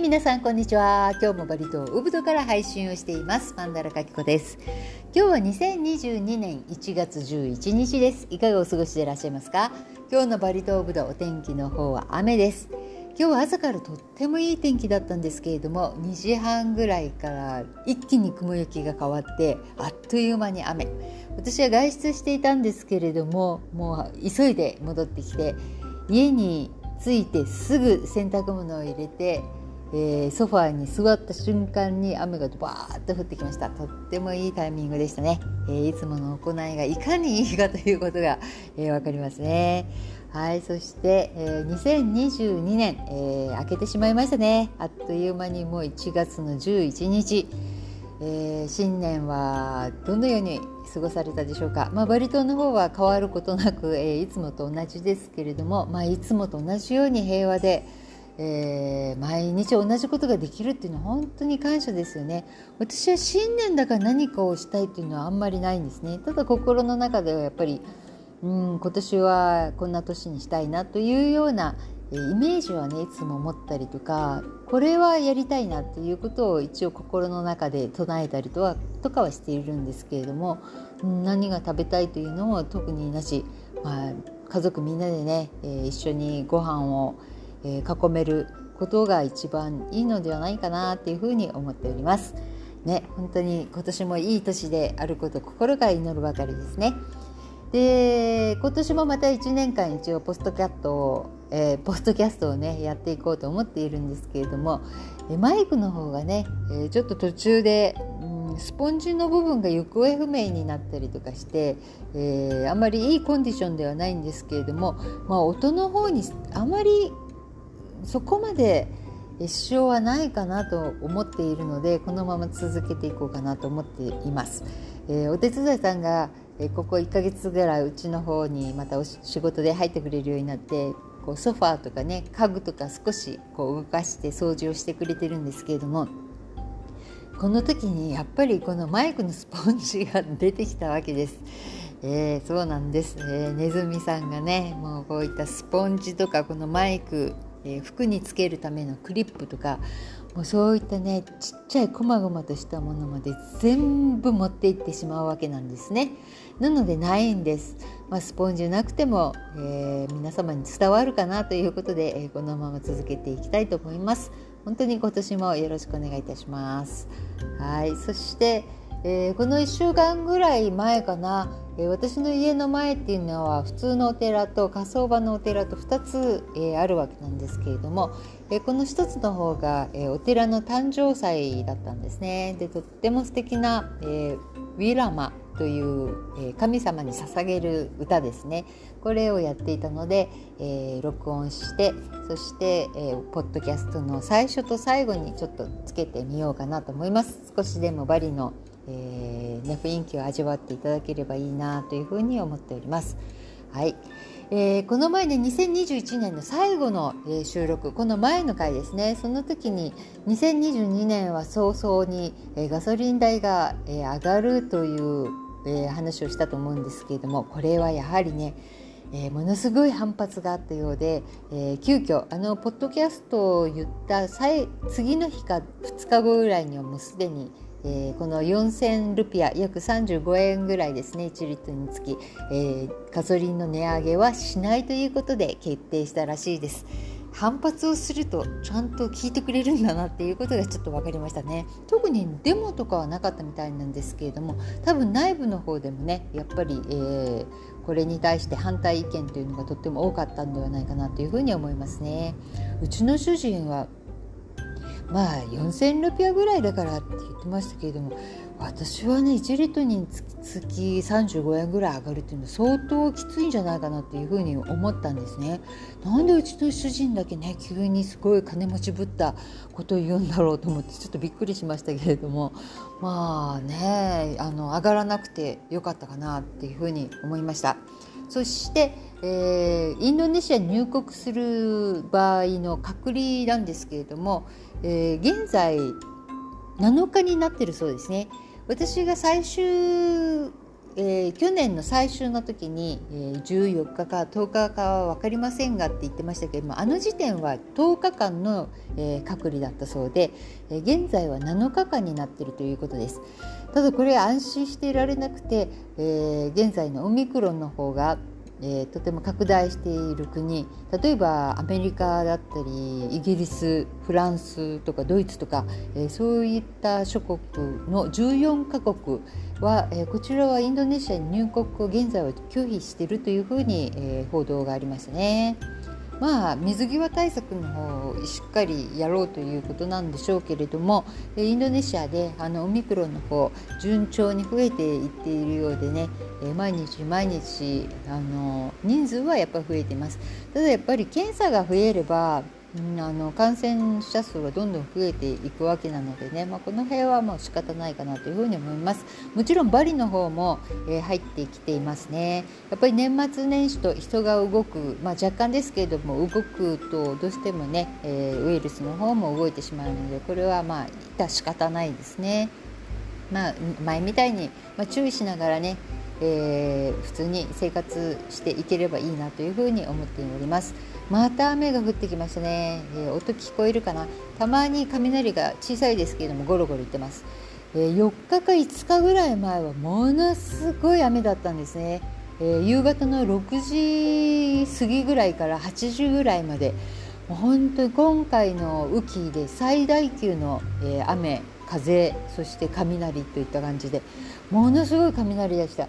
皆さんこんにちは。今日もバリ島ウブドから配信をしています。マンダラカキコです。今日は2022年1月11日です。いかがお過ごしでいらっしゃいますか？今日のバリ島ウブドお天気の方は雨です。今日は朝からとってもいい天気だったんですけれども2時半ぐらいから一気に雲行きが変わってあっという間に雨。私は外出していたんですけれどももう急いで戻ってきて家に着いてすぐ洗濯物を入れてえー、ソファーに座った瞬間に雨がバーッと降ってきました。とってもいいタイミングでしたね、えー、いつもの行いがいかにいいかということが、えー、分かりますね。はいそして、えー、2022年、えー、明けてしまいましたね。あっという間にもう1月の11日、えー、新年はどのように過ごされたでしょうか、まあ、バリ島の方は変わることなく、えー、いつもと同じですけれども、まあ、いつもと同じように平和でえー、毎日同じことができるっていうのは本当に感謝ですよね。私は新年だから何かをしたいっていうのはあんまりないんですね。ただ心の中ではやっぱりうん今年はこんな年にしたいなというようなイメージはねいつも持ったりとかこれはやりたいなっていうことを一応心の中で唱えたりとはとかはしているんですけれども何が食べたいというのも特になし、まあ、家族みんなでね、えー、一緒にご飯をえー、囲めることが一番いいのではないかなっていうふうに思っております。ね、本当に今年もいい年であること心から祈るばかりですね。で今年もまた1年間一応ポストキャットを、えー、ポストキャストをねやっていこうと思っているんですけれども、えマイクの方がね、えー、ちょっと途中で、うん、スポンジの部分が行方不明になったりとかして、えー、あんまりいいコンディションではないんですけれども、まあ、音の方にあまりそこまで支障はないかなと思っているのでこのまま続けていこうかなと思っています。えー、お手伝いさんがここ1ヶ月ぐらいうちの方にまたお仕事で入ってくれるようになってこうソファーとかね家具とか少しこう動かして掃除をしてくれてるんですけれどもこの時にやっぱりこのマイクのスポンジが出てきたわけです。えー、そうなんです、えー、ネズミさんがねもうこういったスポンジとかこのマイクえー、服につけるためのクリップとかもうそういったねちっちゃいこまごまとしたものまで全部持っていってしまうわけなんですね。なのでないんです。まあ、スポンジなくても、えー、皆様に伝わるかなということで、えー、このまま続けていきたいと思います。本当に今年もよろしくお願いいたします。はい、そして、えー、この1週間ぐらい前かな、え、私の家の前っていうのは普通のお寺と火葬場のお寺と2つ、えー、あるわけなんですけれども、えこの1つの方が、えお寺の誕生祭だったんですね。でとっても素敵な、えウィラマという、え神様に捧げる歌ですねこれをやっていたので、え録音してそして、えポッドキャストの最初と最後にちょっとつけてみようかなと思います少しでもバリのえー、ね、雰囲気を味わっていただければいいなというふうに思っております。はい、えー、この前ね2021年の最後の、えー、収録この前の回ですねその時に2022年は早々に、えー、ガソリン代が、え上がるという、え話をしたと思うんですけれどもこれはやはりねえー、ものすごい反発があったようで、えー、急遽あのポッドキャストを言った次の日か2日後ぐらいにはもうすでにえー、この4000ルピア約35円ぐらいですね1リットルにつき、えー、ガソリンの値上げはしないということで決定したらしいです。反発をするとちゃんと聞いてくれるんだなっていうことがちょっと分かりましたね。特にデモとかはなかったみたいなんですけれども多分内部の方でもねやっぱり、えー、これに対して反対意見というのがとっても多かったんではないかなというふうに思いますね。うちの主人はまあ4,000ルピアぐらいだからって言ってましたけれども私はね1リットルにつき35円ぐらい上がるっていうのは相当きついんじゃないかなっていうふうに思ったんですね。なんでうちの主人だけね急にすごい金持ちぶったことを言うんだろうと思ってちょっとびっくりしましたけれどもまあねあの上がらなくてよかったかなっていうふうに思いました。そして、えー、インドネシアに入国する場合の隔離なんですけれども、えー、現在7日になってるそうですね。私が最終、えー、去年の最終の時に、えー、14日か10日かは分かりませんがって言ってましたけどもあの時点は10日間の、えー、隔離だったそうで、えー、現在は7日間になっているということです。ただこれ安心していられなくて、えー、現在のオミクロンの方がえー、とても拡大している国例えばアメリカだったりイギリスフランスとかドイツとか、えー、そういった諸国の14カ国は、えー、こちらはインドネシアに入国を現在は拒否しているというふうに、え、報道がありましたね。まあ水際対策の方をしっかりやろうということなんでしょうけれどもインドネシアであのオミクロンの方順調に増えていっているようでね毎日毎日あの人数はやっぱり増えています。ただやっぱり検査が増えればあの感染者数はどんどん増えていくわけなのでね、まあ、この辺はもう仕方ないかなというふに思います。もちろんバリの方も、えー、入ってきていますね。やっぱり年末年始と人が動く、まあ、若干ですけれども動くとどうしてもね、えー、ウイルスの方も動いてしまうのでこれはまあ致し方ないですね。まあ、前みたいに、ま、注意しながらねえー、普通に生活していければいいなというふうに思っております。また雨が降ってきましたね、えー、音聞こえるかな？たまに雷が小さいですけれどもゴロゴロ言ってます、えー、4日か5日ぐらい前はものすごい雨だったんですね、えー、夕方の6時過ぎぐらいから8時ぐらいまで本当に今回の雨季で最大級の、え雨風そして雷といった感じでものすごい雷でした。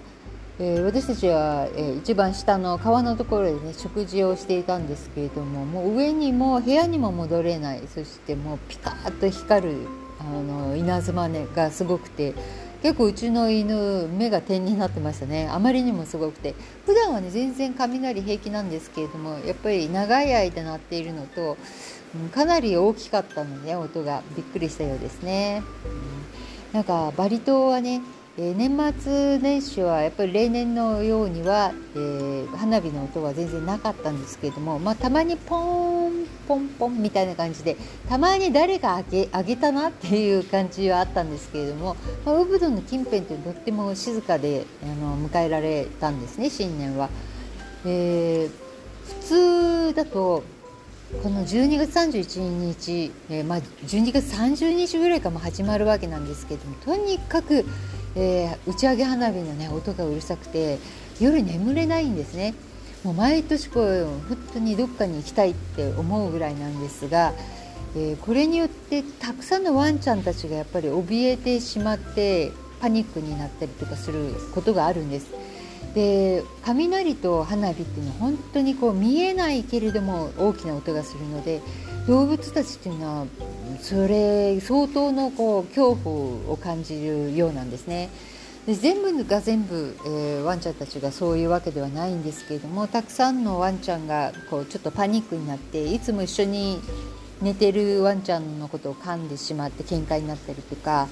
えー、私たちは、えー、一番下の川のところでね食事をしていたんですけれどももう上にも部屋にも戻れない。そしてもうピカッと光るあの稲妻、ね、がすごくて結構うちの犬目が点になってましたね。あまりにもすごくて。普段はね全然雷平気なんですけれどもやっぱり長い間鳴っているのと、うん、かなり大きかったので、ね、音がびっくりしたようですね。うん、なんかバリ島はねえー、年末年始はやっぱり例年のようには、えー、花火の音は全然なかったんですけれども、まあ、たまにポンポンポンみたいな感じでたまに誰があげあげたなっていう感じはあったんですけれども、まあ、ウブドの近辺ってとっても静かであの迎えられたんですね新年は。えー、普通だとこの12月31日、えー、まあ、12月30日ぐらいからも始まるわけなんですけれどもとにかくえー、打ち上げ花火の、ね、音がうるさくて夜眠れないんですねもう毎年こう本当にどっかに行きたいって思うぐらいなんですが、えー、これによってたくさんのワンちゃんたちがやっぱり怯えてしまってパニックになったりとかすることがあるんです。で雷と花火っていうのは本当にこう見えないけれども大きな音がするので動物たちっていうのはそれ相当のこう恐怖を感じるようなんですね。で全部が全部、えー、ワンちゃんたちがそういうわけではないんですけれどもたくさんのワンちゃんがこうちょっとパニックになっていつも一緒に寝てるワンちゃんのことを噛んでしまって喧嘩になったりとか、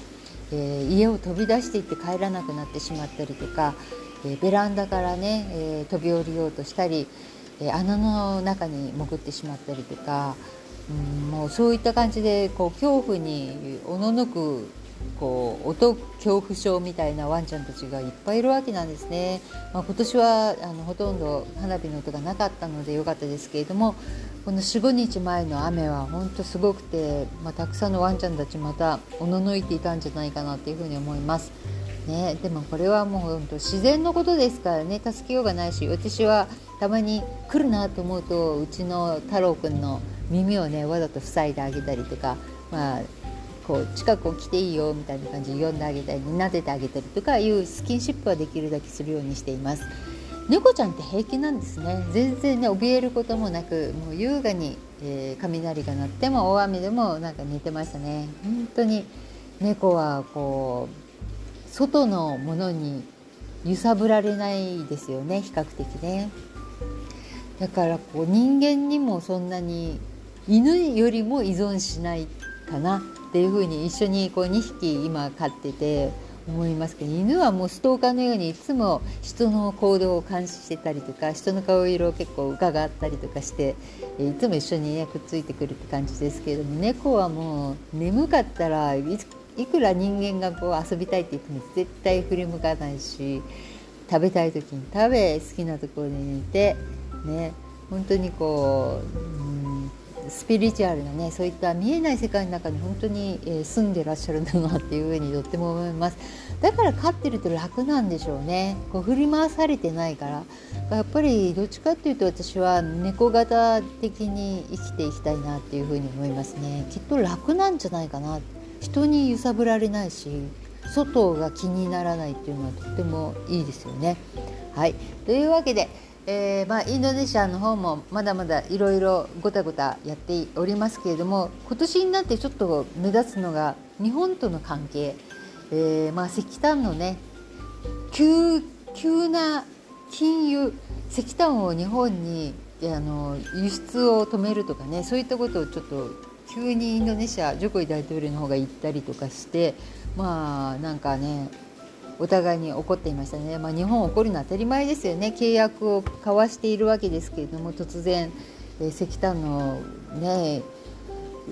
えー、家を飛び出していって帰らなくなってしまったりとか、えー、ベランダからね、え飛び降りようとしたり、え穴の中に潜ってしまったりとか。うんもうそういった感じでこう恐怖におののくこう音恐怖症みたいなワンちゃんたちがいっぱいいるわけなんですね、まあ、今年はあのほとんど花火の音がなかったので良かったですけれどもこの45日前の雨は本当すごくて、まあ、たくさんのワンちゃんたちまたおののいていたんじゃないかなというふうに思います。ね、でもこれはもう本当自然のことですからね助けようがないし私はたまに来るなと思うとうちの太郎くんの耳をねわざと塞いであげたりとか、まあ、こう近くを来ていいよみたいな感じで呼んであげたり撫でてあげたりとかいうスキンシップはできるだけするようにしています。猫ちゃんって平気なんですね。全然ね怯えることもなくもう優雅に、えー、雷が鳴っても大雨でもなんか寝てましたね。本当に猫はこう外のものに揺さぶられないですよね比較的ね。だからこう人間にもそんなに犬よりも依存しないかなっていうふうに一緒にこう2匹今飼ってて思いますけど犬はもうストーカーのようにいつも人の行動を監視してたりとか人の顔色を結構伺ったりとかしていつも一緒に、ね、くっついてくるって感じですけれども猫はもう眠かったらいくら人間がこう遊びたいって言っても絶対振り向かないし食べたい時に食べ好きなところで寝てね本当にこう、スピリチュアルなねそういった見えない世界の中に本当に、え、住んでらっしゃるんだなっていうふうにとっても思います。だから飼ってると楽なんでしょうね。こう振り回されてないからやっぱりどっちかっていうと私は猫型的に生きていきたいなっていうふうに思いますね。きっと楽なんじゃないかな人に揺さぶられないし外が気にならないっていうのはとってもいいですよね。はい。というわけでえー、まあ、インドネシアの方もまだまだいろいろごたごたやっておりますけれども今年になってちょっと目立つのが日本との関係、えー、まあ、石炭のね急急な金融石炭を日本にあの輸出を止めるとかねそういったことをちょっと急にインドネシアジョコイ大統領の方が言ったりとかしてまあなんかねお互いに怒っていましたね、まあ、日本怒るのは当たり前ですよね。契約を交わしているわけですけれども突然、えー、石炭の,、ね、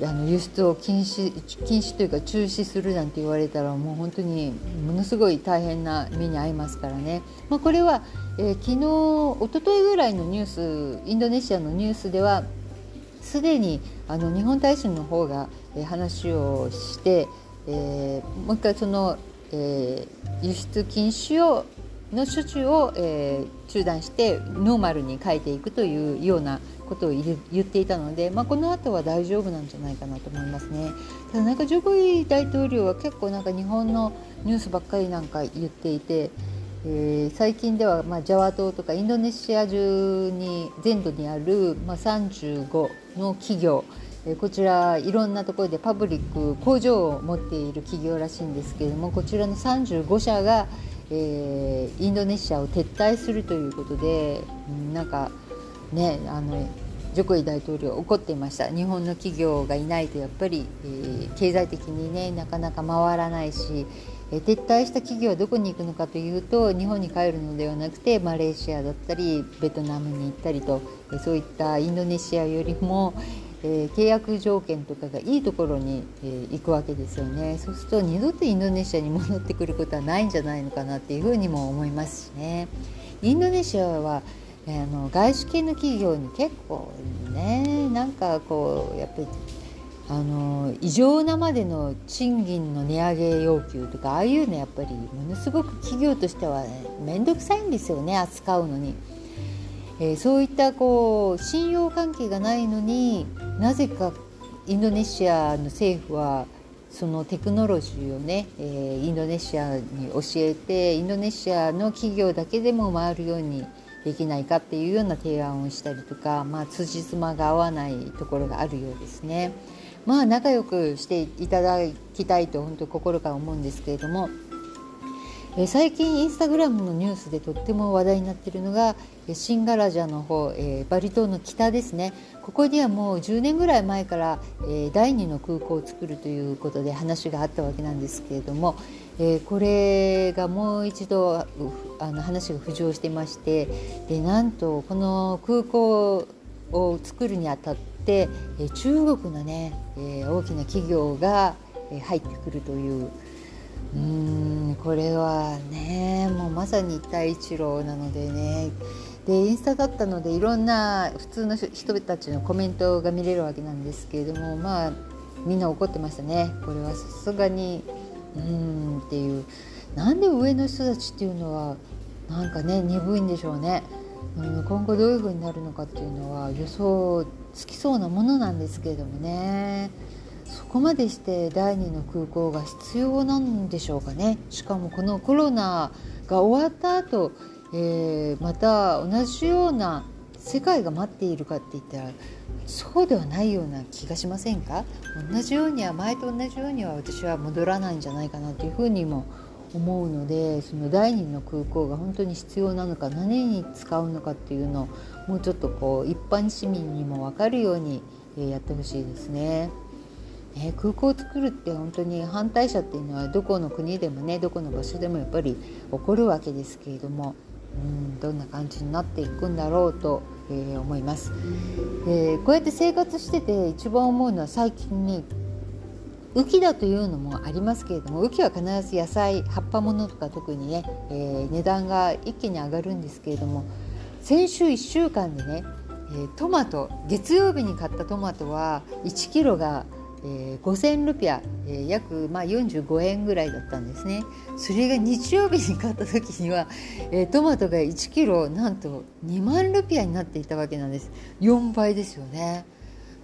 あの輸出を禁止禁止というか中止するなんて言われたらもう本当にものすごい大変な目に遭いますからね、まあ、これは、えー、昨日おとといぐらいのニュースインドネシアのニュースではすでにあの日本大使の方が、えー、話をして、えー、もう一回そのえー、輸出禁止をの処置を、えー、中断してノーマルに変えていくというようなことを言っていたので、まあ、この後は大丈夫なんじゃないかなと思いますね。ただなんかジョコイ大統領は結構なんか日本のニュースばっかりなんか言っていて、えー、最近ではまあジャワ島とかインドネシア中に全土にあるまあ35の企業こちらいろんなところでパブリック工場を持っている企業らしいんですけれどもこちらの35社が、えー、インドネシアを撤退するということでなんかねあのジョコイ大統領怒っていました。日本の企業がいないとやっぱり、えー、経済的にねなかなか回らないし、えー、撤退した企業はどこに行くのかというと日本に帰るのではなくてマレーシアだったりベトナムに行ったりと、えー、そういったインドネシアよりも、えー、契約条件とかがいいところに、えー、行くわけですよねそうすると二度とインドネシアに戻ってくることはないんじゃないのかなっていうふうにも思いますしねインドネシアは、えー、あの外資系の企業に結構ねなんかこうやっぱりあの異常なまでの賃金の値上げ要求とかああいうのやっぱりものすごく企業としては面倒、くさいんですよね扱うのに。えー、そういったこう信用関係がないのになぜかインドネシアの政府はそのテクノロジーをね、えー、インドネシアに教えてインドネシアの企業だけでも回るようにできないかっていうような提案をしたりとか、まあ、辻褄が合わないところがあるようですね。まあ仲良くしていただきたいと本当心から思うんですけれどもえ最近インスタグラムのニュースでとっても話題になっているのがシンガラジャの方、え、バリ島の北ですね。ここにはもう10年ぐらい前から、え、第2の空港を作るということで話があったわけなんですけれども、え、これがもう一度あの話が浮上してましてでなんとこの空港を作るにあたって、え中国のね、え大きな企業が入ってくるといううんこれはねもうまさに一帯一路なのでね。でインスタだったのでいろんな普通の人たちのコメントが見れるわけなんですけれどもまあみんな怒ってましたね。これはさすがにうんっていう。なんで上の人たちっていうのはなんかね鈍いんでしょうね、うん、今後どういう風になるのかっていうのは予想つきそうなものなんですけれどもね。そこまでして第二の空港が必要なんでしょうかねしかもこのコロナが終わった後、えー、また同じような世界が待っているかって言ったらそうではないような気がしませんか？同じようには前と同じようには私は戻らないんじゃないかなというふうにも思うのでその第二の空港が本当に必要なのか何に使うのかっていうのをもうちょっとこう一般市民にも分かるようにやってほしいですね。ね、空港を作るって本当に反対者っていうのはどこの国でもねどこの場所でもやっぱり起こるわけですけれどもうんどんな感じになっていくんだろうと、えー、思います、えー、こうやって生活してて一番思うのは最近に雨季だというのもありますけれども雨季は必ず野菜葉っぱものとか特にね、えー、値段が一気に上がるんですけれども先週1週間でね、えトマト月曜日に買ったトマトは1キロがえー、5000ルピア、えー、約、まあ、45円ぐらいだったんですね。それが日曜日に買った時には、えー、トマトが1キロなんと2万ルピアになっていたわけなんです。4倍ですよね。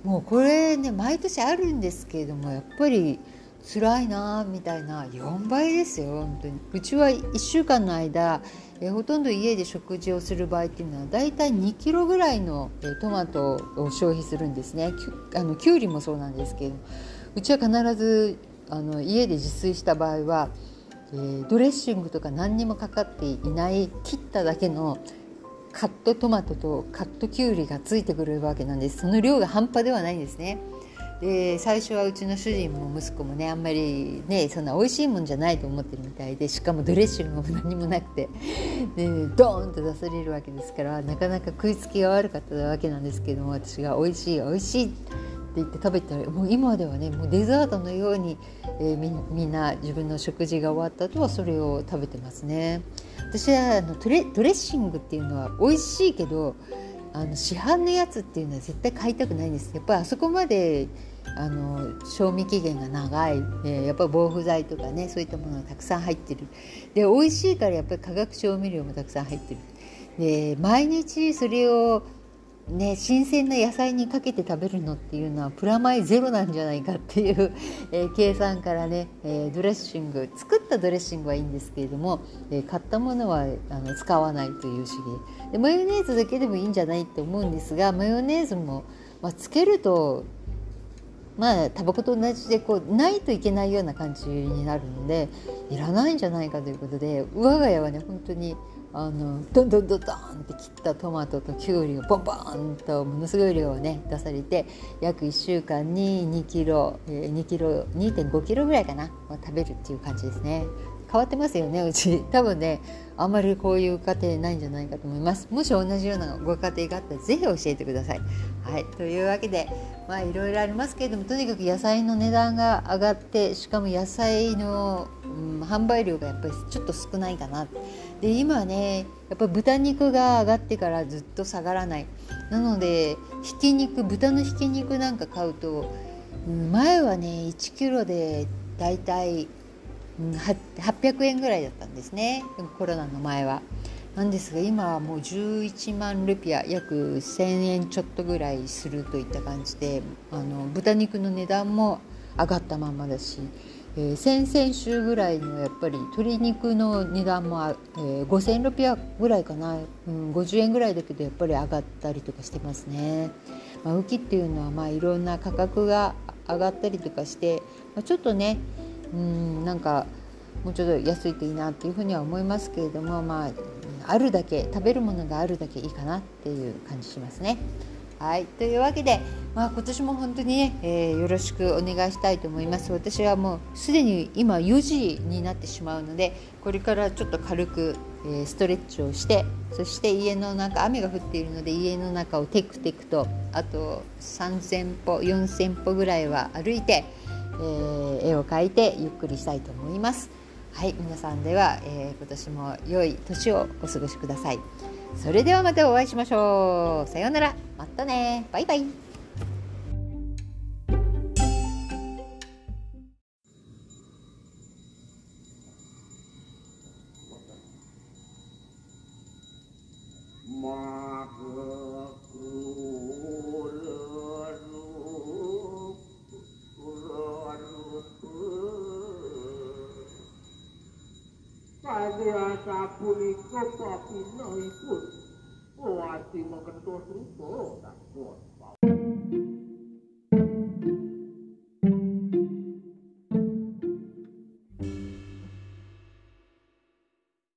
もうこれね毎年あるんですけれどもやっぱり辛いなみたいな4倍ですよ本当に。うちは1週間の間えほとんど家で食事をする場合っていうのはだいたい2キロぐらいの、えトマトを消費するんですね。きあのきゅうりもそうなんですけどうちは必ずあの家で自炊した場合は、えー、ドレッシングとか何にもかかっていない切っただけのカットトマトとカットきゅうりがついてくるわけなんです。その量が半端ではないんですね。で最初はうちの主人も息子もねあんまりねそんな美味しいもんじゃないと思ってるみたいでしかもドレッシングも何もなくてでドーンと出されるわけですからなかなか食いつきが悪かったわけなんですけども私が美味しい美味しいって言って食べたらもう今ではねもうデザートのように、えー、みんな自分の食事が終わった後はそれを食べてますね。私はあのドレドレッシングっていうのは美味しいけどあの市販のやつっていうのは絶対買いたくないんです。やっぱりあそこまであの賞味期限が長い、えー、やっぱり防腐剤とかねそういったものがたくさん入ってる。で美味しいからやっぱり化学調味料もたくさん入ってる。で毎日それをね、新鮮な野菜にかけて食べるのっていうのはプラマイゼロなんじゃないかっていう、えー、計算からね、えー、ドレッシング作ったドレッシングはいいんですけれども、えー、買ったものはあの使わないという主義。でマヨネーズだけでもいいんじゃないって思うんですがマヨネーズも、まあ、つけるとまあタバコと同じでこうないといけないような感じになるのでいらないんじゃないかということで我が家はね本当にあのどんどんどんどんって切ったトマトときゅうりをボンボンとものすごい量をね出されて約1週間に2キロ2キロ2.5キロぐらいかな食べるっていう感じですね。変わってますよねうち。多分ねあんまりこういう家庭ないんじゃないかと思います。もし同じようなご家庭があったら是非教えてください。はいというわけでまあいろいろありますけれどもとにかく野菜の値段が上がってしかも野菜の、うん、販売量がやっぱりちょっと少ないかな。で今ねやっぱ豚肉が上がってからずっと下がらない。なのでひき肉豚のひき肉なんか買うと、前はね1キロでだいたい800円ぐらいだったんですね。コロナの前は。なんですが今はもう11万ルピア約1000円ちょっとぐらいするといった感じであの豚肉の値段も上がったままだし、えー、先々週ぐらいのやっぱり鶏肉の値段も、えー、5000ぐらいかな、うん、50円ぐらいだけどやっぱり上がったりとかしてますね。まあ、浮きっていうのはまあいろんな価格が上がったりとかして、まあ、ちょっとねうんなんかもうちょっと安いといいなっていうふうには思いますけれどもまああるだけ食べるものがあるだけいいかなっていう感じしますね。はい。というわけで、まあ、今年も本当にね、えー、よろしくお願いしたいと思います。私はもうすでに今4時になってしまうのでこれからちょっと軽く、えー、ストレッチをしてそして家の中雨が降っているので家の中をテクテクとあと3000歩4000歩ぐらいは歩いて、えー、絵を描いてゆっくりしたいと思います。はい。皆さんでは、えー、今年も良い年をお過ごしください。それではまたお会いしましょう。さようなら。またね。バイバイ。sapuniku kok pinuh ipun. Oh, ati mau kentuh rupo.